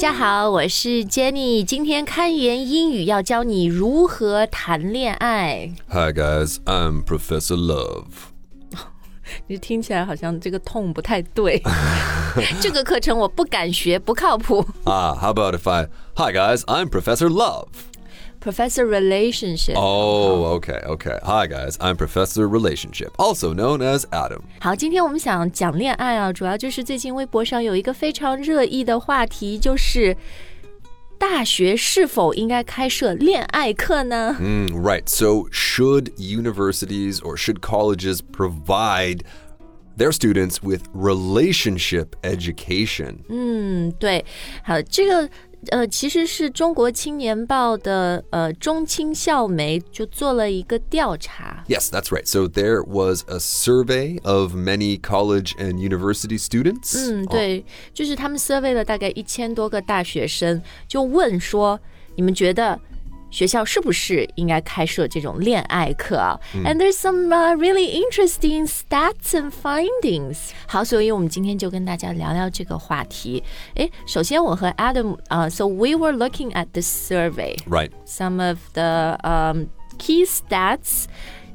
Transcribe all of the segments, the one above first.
家好，我是 Jenny。今天开源英语要教你如何谈恋爱。Hi guys, I'm Professor Love. 你听起来好像这个痛不太对。这个课程我不敢学，不靠谱。Ah, how about if I Hi guys, I'm Professor Love. Professor relationship。 Oh, okay, okay. Hi guys, I'm Professor Relationship, also known as Adam. 好，今天我们想讲恋爱啊，主要就是最近微博上有一个非常热议的话题，就是大学是否应该开设恋爱课呢？ Mm, right. So, should universities or should colleges provide their students with relationship education? 嗯，对，好，这个 呃，其实是中国青年报的呃中青校媒就做了一个调查，Yes, that's right. So, there was a survey of many college and university students. 嗯，对，就是他们 survey 了大概一千多个大学生，就问说，你们觉得学校是不是应该开设这种恋爱课啊、a n d there's some、uh, really interesting stats and findings。好，所以我们今天就跟大家聊聊这个话题。诶，首先我和 Adam 啊、s o we were looking at the survey。Right. some of the um, key stats，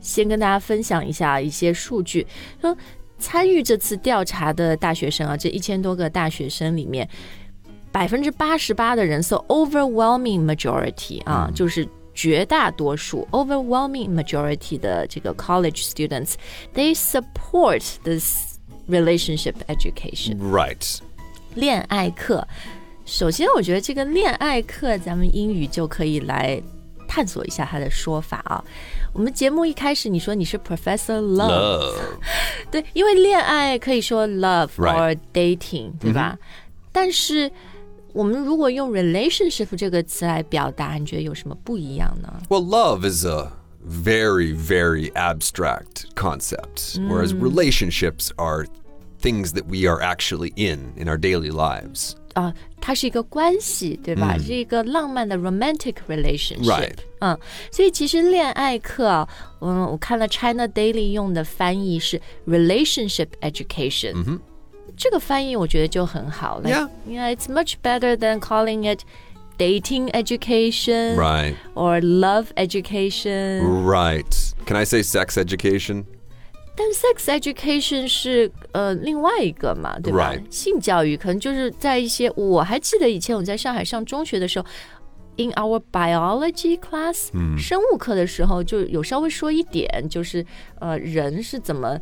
先跟大家分享一下一些数据。说参与这次调查的大学生啊，这一千多个大学生里面，百分之八十八的人，so overwhelming majority 啊，就是绝大多数 overwhelming majority 的这个 college students，they support this relationship education。 Right. 恋爱课。首先，我觉得这个恋爱课，咱们英语就可以来探索一下它的说法啊。我们节目一开始你说你是 Professor Love，, Love. 对，因为恋爱可以说 love or Right. dating，对吧？但是 我们如果用 relationship 这个词来表达，你觉得有什么不一样呢？ Well, love is a very, very abstract concept, whereas relationships are things that we are actually in in our daily lives. 啊、它是一个关系，对吧？是一个浪漫的 romantic relationship。 Right. 嗯，所以其实恋爱课啊，嗯，我看了 China Daily 用的翻译是 relationship education。 这个翻译我觉得就很好。Like, Yeah. yeah, it's much better than calling it dating education Right. or love education。 Right. Can I say sex education? 但 sex education 是呃另外一个嘛，对吧 Right. 性教育可能就是在一些，我还记得以前我在上海上中学的时候，in our biology class，、生物课的时候就有稍微说一点，就是呃人是怎么，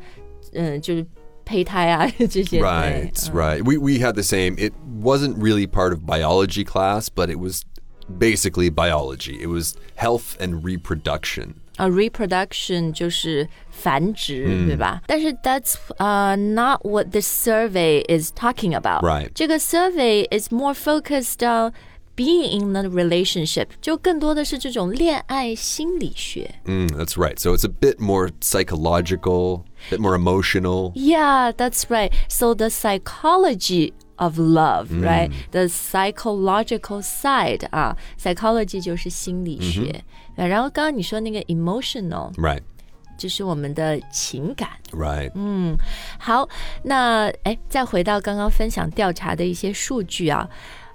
嗯、就是胚胎啊这些。对 Right, right. We, we had the same. It wasn't really part of biology class, but it was basically biology. It was health and reproduction. 啊、r e p r o d u c t i o n 就是繁殖，对吧？但是 that's 呃、not what the survey is talking about。 Right. 这个 survey is more focused on being in the relationship，就更多的是这种恋爱心理学。 Mm, that's right. So it's a bit more psychological, a bit more emotional. Yeah, that's right. So the psychology of love, right? The psychological side 啊，psychology 就是心理学。然后刚刚你说那个 emotional， Right, 就是我们的情感。 right. 好，那哎，再回到刚刚分享调查的一些数据啊，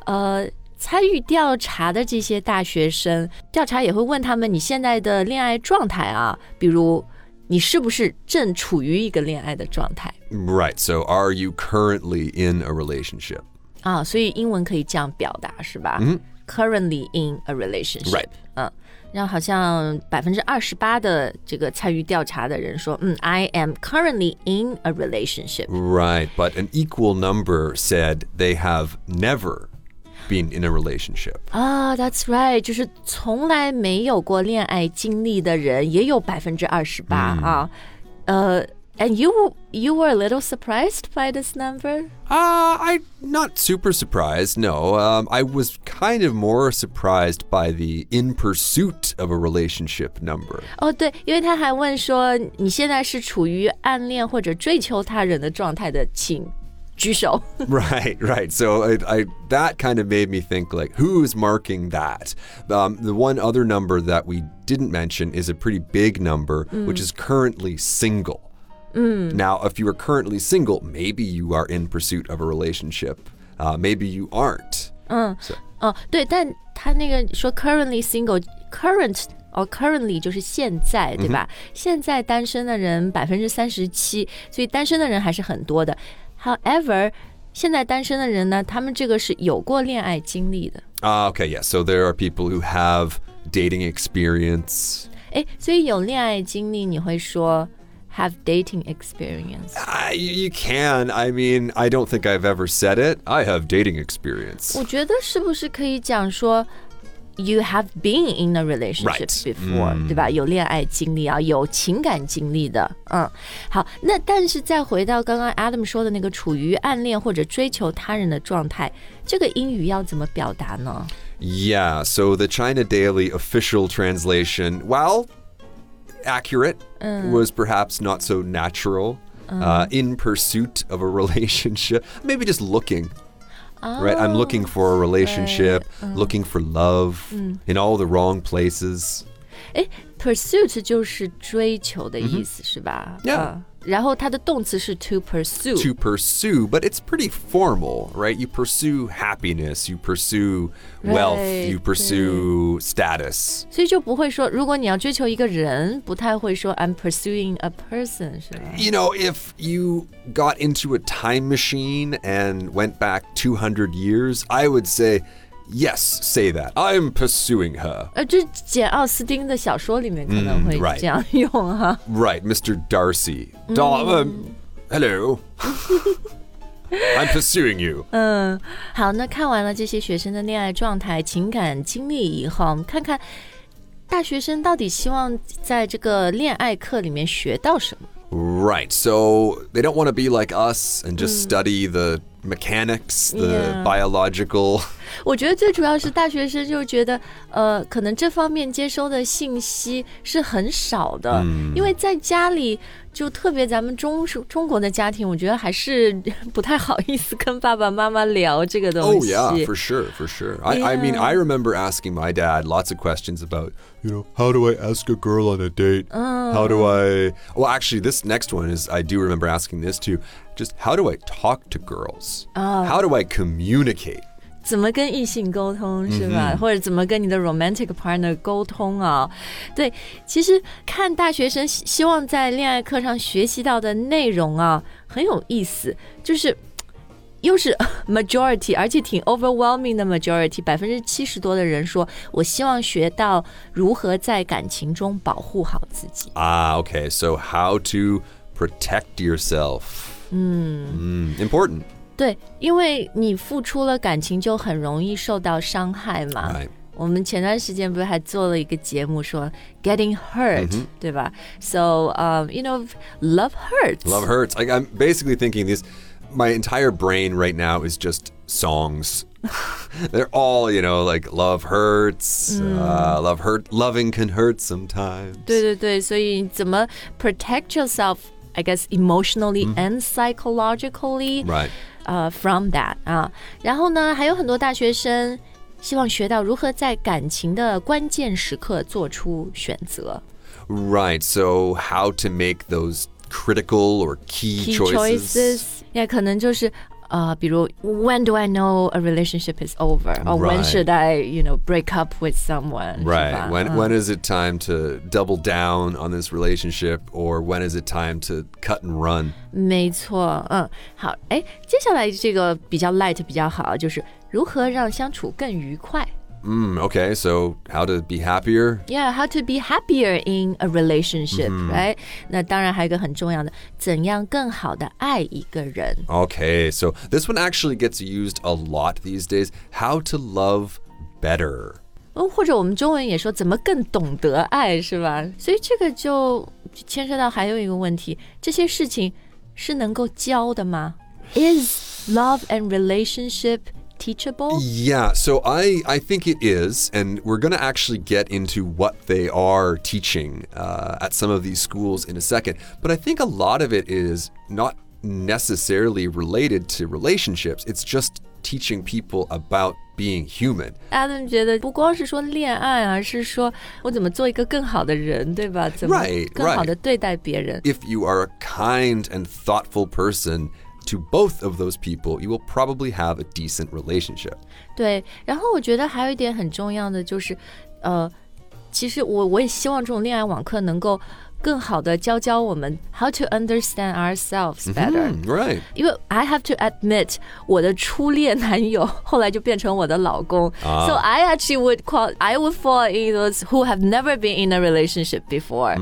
呃， 参与调查的这些大学生，调查也会问他们你现在的恋爱状态啊，比如你是不是正处于一个恋爱的状态 Right. So are you currently in a relationship? 啊？所以英文可以这样表达是吧、c u r r e n t l y in a relationship， Right 嗯。然后好像百分之二十八的这个参与调查的人说，嗯，I am currently in a relationship。 Right. But an equal number said they have never been in a relationship. 啊、t h a t s right，就是从来没有过恋爱经历的人也有百分之二十八啊。呃，and you you were a little surprised by this number？ Uh, I'm not super surprised. No, um, I was kind of more surprised by the in pursuit of a relationship number. 哦，对，因为他还问说你现在是处于暗恋或者追求他人的状态的，请 举手。 Right, right. So I, I that kind of made me think like, who's marking that? Um, the one other number that we didn't mention is a pretty big number, which is currently single. Now, if you are currently single, maybe you are in pursuit of a relationship. Uh, maybe you aren't. 嗯，哦，对，但他那个说 currently single，current 哦，currently 就是现在，对吧？现在单身的人百分之三十七，所以单身的人还是很多的。 However，现在单身的人呢，他们这个是有过恋爱经历的。 Ah, okay, yeah. So there are people who have dating experience. 哎，所以有恋爱经历，你会说 have dating experience。 I, you can. I mean, I don't think I've ever said it. I have dating experience. 我觉得是不是可以讲说 ，you have been in a relationship Right. before，、对吧？有恋爱经历啊，有情感经历的，嗯，好。那但是再回到刚刚 Adam 说的那个处于暗恋或者追求他人的状态，这个英语要怎么表达呢？ Yeah, so the China Daily official translation, while accurate, was perhaps not so natural. Uh, in pursuit of a relationship, maybe just looking. right, I'm looking for a relationship, looking for love in all the wrong places. 哎，pursuit 就是追求的意思，是吧 Yeah. 嗯然后它的动词是 to pursue。 To pursue, but it's pretty formal, right? You pursue happiness, you pursue wealth, Right, you pursue status. 所以就不会说，如果你要追求一个人，不太会说 I'm pursuing a person，是吧？ You know, if you got into a time machine and went back 200 years, I would say, yes, say that. I'm pursuing her. 呃，这简奥斯汀的小说里面可能会嗯，right 这样用哈。 Right, Mr. Darcy. Dar- um, hello. I'm pursuing you. 好，那看完了这些学生的恋爱状态、情感经历以后，我们看看大学生到底希望在这个恋爱课里面学到什么。 Right. So they don't want to be like us and just study the mechanics, the Yeah. biological. 我觉得最主要是大学生就觉得，呃，可能这方面接收的信息是很少的，因为在家里就特别咱们中中国的家庭，我觉得还是不太好意思跟爸爸妈妈聊这个东 Oh 西。 yeah, for sure, for sure. I, I mean, Yeah. I remember asking my dad lots of questions about, you know, how do I ask a girl on a date? How do I? Well, actually, this next one is I do remember asking this too. Just how do I talk to girls? How do I communicate? 怎么跟异性沟通是吧？或者怎么跟你的 romantic partner 沟通啊？对，其实看大学生希希望在恋爱课上学习到的内容啊，很有意思，就是。又是 majority，而且挺 overwhelming 的 majority，百分之七十多的人说，我希望学到如何在感情中保护好自己。 Ah, okay. So how to protect yourself? Mm, important. 对，因为你付出了感情，就很容易受到伤害嘛。 Right. 我们前段时间不是还做了一个节目说 getting hurt，、对吧？So, um, you know, love hurts. Love hurts. Like I'm basically thinking this. My entire brain right now is just songs. They're all, you know, like love hurts. Uh, love hurt. Loving can hurt sometimes. 对对对，所以怎么 protect yourself? I guess emotionally and psychologically，、 Right. 呃、f r o m that 啊。然后呢，还有很多大学生希望学到如何在感情的关键时刻做出选择。 Right. So how to make those critical or key, key choices. choices，也可能就是 呃，比如 When do I know a relationship is over? Or when Right. should I, you know, break up with someone？ Right. 是吧 When 嗯 when is it time to double down on this relationship or when is it time to cut and run? 没错，嗯，好，哎，接下来这个比较 light 比较好，就是如何让相处更愉快。 Mm, okay. So how to be happier? Yeah, how to be happier in a relationship, right？那当然还有一个很重要的，怎样更好的爱一个人。 Okay, so this one actually gets used a lot these days. How to love better. 嗯，或者我们中文也说怎么更懂得爱，是吧？所以这个就牵涉到还有一个问题，这些事情是能够教的吗？Is love and relationship teachable？ Yeah, so I I think it is, and we're gonna actually get into what they are teaching uh, at some of these schools in a second. But I think a lot of it is not necessarily related to relationships. It's just teaching people about being human. Adam 觉得不光是说恋爱啊，是说我怎么做一个更好的人，对吧？怎么 Right, 更好的对待别人。 If you are a kind and thoughtful person, to both of those people, you will probably have a decent relationship. 对，然后我觉得还有一点很重要的就是，呃，其实我我也希望这种恋爱网课能够更好的教教我们 how to understand ourselves better。 Hmm, right. 因为 I have to admit，我的初恋男友后来就变成我的老公、s o I actually would call I would fall in those who have never been in a relationship before、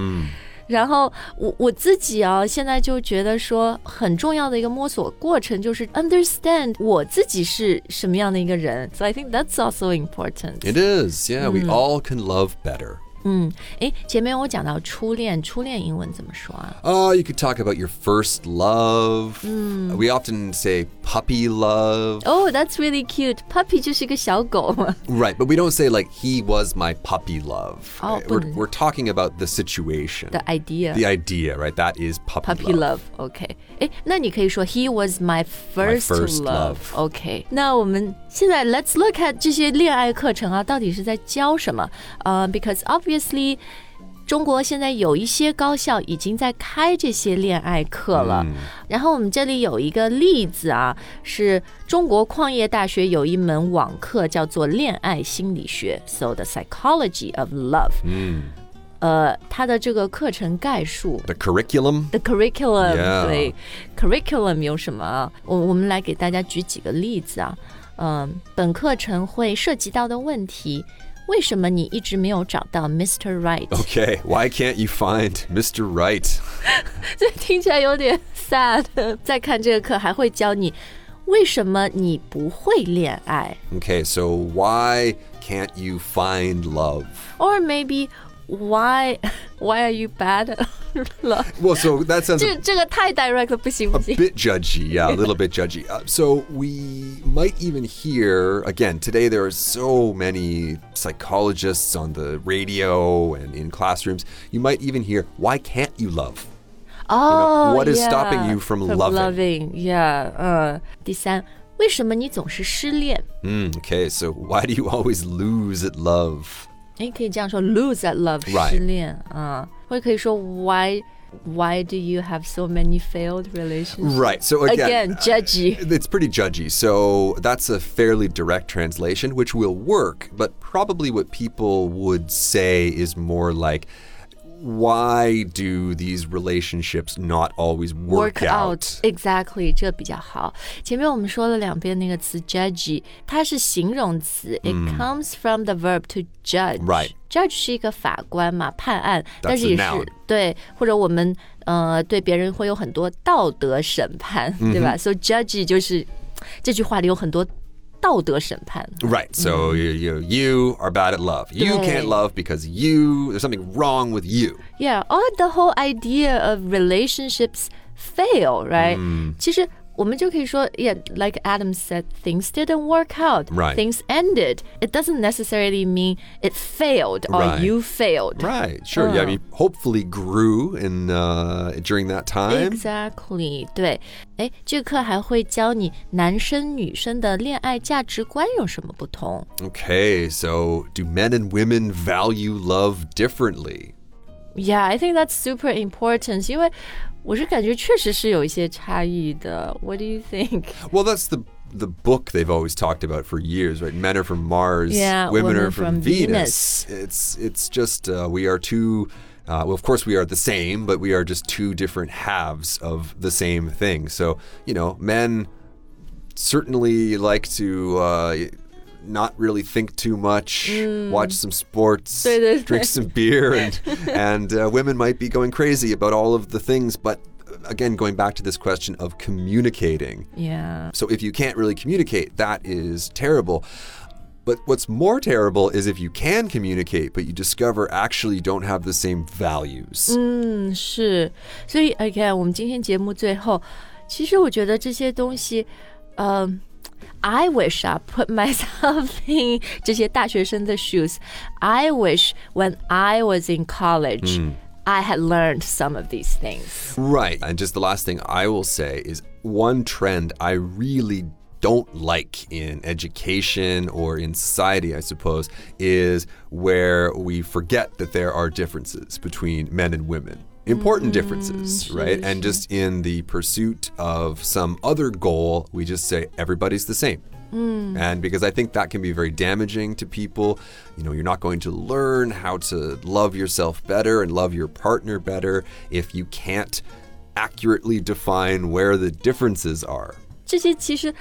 然后我我自己啊，现在就觉得说很重要的一个摸索过程就是 understand 我自己是什么样的一个人。So I think that's also important。It is. Yeah, we all can love better. 嗯，诶，前面我讲到初恋，初恋英文怎么说啊？ Oh, you could talk about your first love. We often say puppy love. Oh, that's really cute. Puppy 就是一个小狗嘛。 Right, but we don't say like he was my puppy love. Oh, we're, but- we're talking about the situation. The idea. The idea, right? That is puppy, Puppy love, OK，哎，那你可以说 He was my first, first love. OK，那我们现在 Let's look at 这些恋爱课程啊，到底是在教什么？呃、b e c a u s e obviously 中国现在有一些高校已经在开这些恋爱课了。然后我们这里有一个例子啊，是中国矿业大学有一门网课叫做恋爱心理学，So the psychology of love。嗯呃，它的这个课程概述 The curriculum. The curriculum，、对，curriculum 有什么啊？我我们来给大家举几个例子啊。嗯，本课程会涉及到的问题，为什么你一直没有找到 Mr. Right？、 Okay, why can't you find Mr. Right? 这听起来有点 sad。再看这个课还会教你，为什么你不会恋爱 Okay, so why can't you find love? ，or maybe why why are you bad at love？ Well, so that sounds 这 a 这个太 direct 了，不行不 a 行。 bit judgy, yeah, a little bit judgy. Uh, so we might even hear again today. There are so many psychologists on the radio and in classrooms. You might even hear, "Why can't you love?" 哦、 what is yeah, stopping you from loving? loving? Yeah，嗯。第三，为什么你总是失恋？ Mm, okay, so why do you always lose at love? 哎，可以这样说，lose at love， Right 失恋啊，或者可以说 why why do you have so many failed relationships？ Right. So again, Again, judgy. It's pretty judgy. So that's a fairly direct translation, which will work, but probably what people would say is more like, why do these relationships not always work, Work out exactly，这比较好。前面我们说了两遍那个词 judgy，它是形容词、i t comes from the verb to judge。 Right Judge 是一个法官嘛，判案，但 That's 是也 a 是 noun. 对，或者我们呃对别人会有很多道德审判，对吧？So judgy 就是这句话里有很多 道德审判。 Right. So you, you you are bad at love. You Right. can't love because you there's something wrong with you. Yeah, or the whole idea of relationships fail, right? 其实 我们就可以说，Yeah, like Adam said, things didn't work out. Right. Things ended. It doesn't necessarily mean it failed or Right. you failed. Right. Sure. Yeah. I mean, hopefully grew in uh, during that time. Exactly，对，哎，这课还会教你男生女生的恋爱价值观有什么不同。 Okay. So do men and women value love differently? Yeah, I think that's super important，因为 我是感觉确实是有一些差异的。What do you think? Well, that's the the book they've always talked about for years, right? Men are from Mars, Yeah, women, women are from, from Venus. It's it's just uh, we are two. Uh, well, of course, we are the same, but we are just two different halves of the same thing. So, you know, men certainly like to uh, not really think too much, watch some sports, 对，对，对。 drink some beer, and and uh, women might be going crazy about all of the things. But uh, again, going back to this question of communicating. Yeah. So if you can't really communicate, that is terrible. But what's more terrible is if you can communicate, but you discover actually you don't have the same values. 嗯，是，所以 again，我们今天节目最后，其实我觉得这些东西，呃、 I wish I put myself in 这些大学生的 shoes. I wish when I was in college, I had learned some of these things. Right. And just the last thing I will say is one trend I really don't like in education or in society, I suppose, is where we forget that there are differences between men and women. important differences, right? And just in the pursuit of some other goal, we just say everybody's the same. And because I think that can be very damaging to people. You know, you're not going to learn how to love yourself better and love your partner better if you can't accurately define where the differences are. 这些其实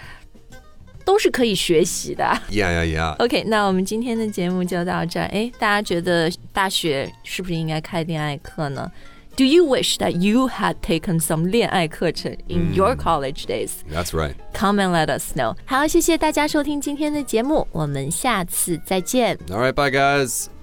都是可以学习的。 Yeah, yeah, yeah. OK，那我们今天的节目就到这儿。哎，大家觉得大学是不是应该开恋爱课呢 ？Do you wish that you had taken some 恋爱课程 in your college days? That's right. Come and let us know. 好，谢谢大家收听今天的节目，我们下次再见。 All right, bye, guys.